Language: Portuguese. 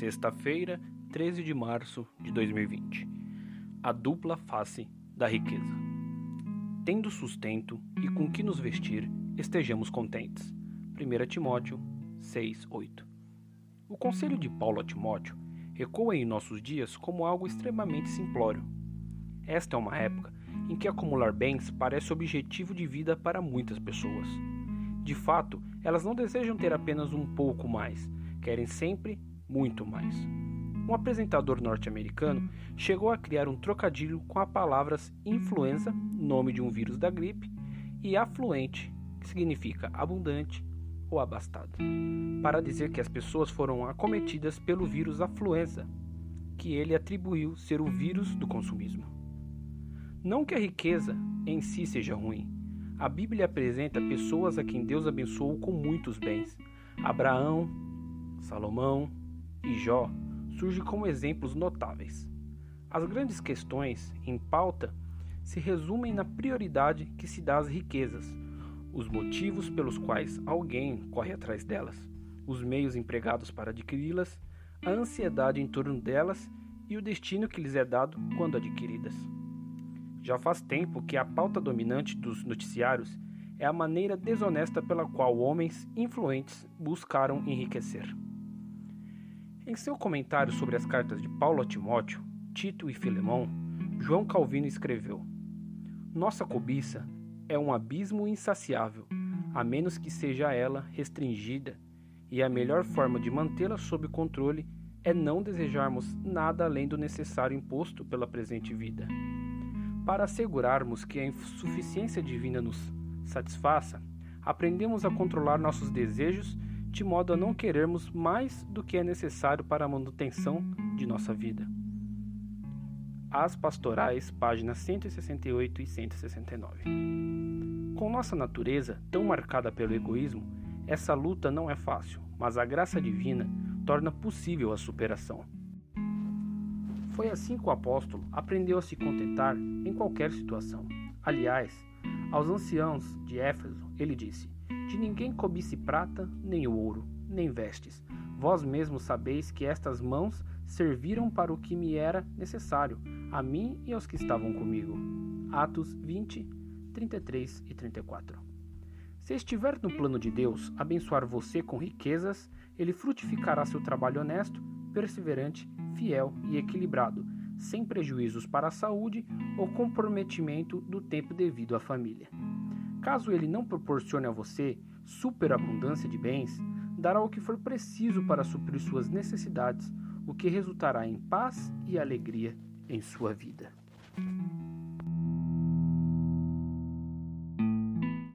Sexta-feira, 13 de março de 2020. A dupla face da riqueza. Tendo sustento e com que nos vestir, estejamos contentes. 1 Timóteo 6:8. O conselho de Paulo a Timóteo ecoa em nossos dias como algo extremamente simplório. Esta é uma época em que acumular bens parece objetivo de vida para muitas pessoas. De fato, elas não desejam ter apenas um pouco mais, querem sempre muito mais. Um apresentador norte-americano chegou a criar um trocadilho com as palavras influenza, nome de um vírus da gripe, e afluente, que significa abundante ou abastado, para dizer que as pessoas foram acometidas pelo vírus afluenza, que ele atribuiu ser o vírus do consumismo. Não que a riqueza em si seja ruim. A Bíblia apresenta pessoas a quem Deus abençoou com muitos bens. Abraão, Salomão, e Jó surgem como exemplos notáveis. As grandes questões em pauta se resumem na prioridade que se dá às riquezas, os motivos pelos quais alguém corre atrás delas, os meios empregados para adquiri-las, a ansiedade em torno delas e o destino que lhes é dado quando adquiridas. Já faz tempo que a pauta dominante dos noticiários é a maneira desonesta pela qual homens influentes buscaram enriquecer. Em seu comentário sobre as cartas de Paulo a Timóteo, Tito e Filemão, João Calvino escreveu: Nossa cobiça é um abismo insaciável, a menos que seja ela restringida, e a melhor forma de mantê-la sob controle é não desejarmos nada além do necessário imposto pela presente vida. Para assegurarmos que a insuficiência divina nos satisfaça, aprendemos a controlar nossos desejos de modo a não querermos mais do que é necessário para a manutenção de nossa vida. As Pastorais, páginas 168 e 169. Com nossa natureza tão marcada pelo egoísmo, essa luta não é fácil, mas a graça divina torna possível a superação. Foi assim que o apóstolo aprendeu a se contentar em qualquer situação. Aliás, aos anciãos de Éfeso, ele disse: de ninguém cobice prata, nem ouro, nem vestes. Vós mesmos sabeis que estas mãos serviram para o que me era necessário, a mim e aos que estavam comigo. Atos 20, 33 e 34. Se estiver no plano de Deus abençoar você com riquezas, ele frutificará seu trabalho honesto, perseverante, fiel e equilibrado, sem prejuízos para a saúde ou comprometimento do tempo devido à família. Caso ele não proporcione a você superabundância de bens, dará o que for preciso para suprir suas necessidades, o que resultará em paz e alegria em sua vida.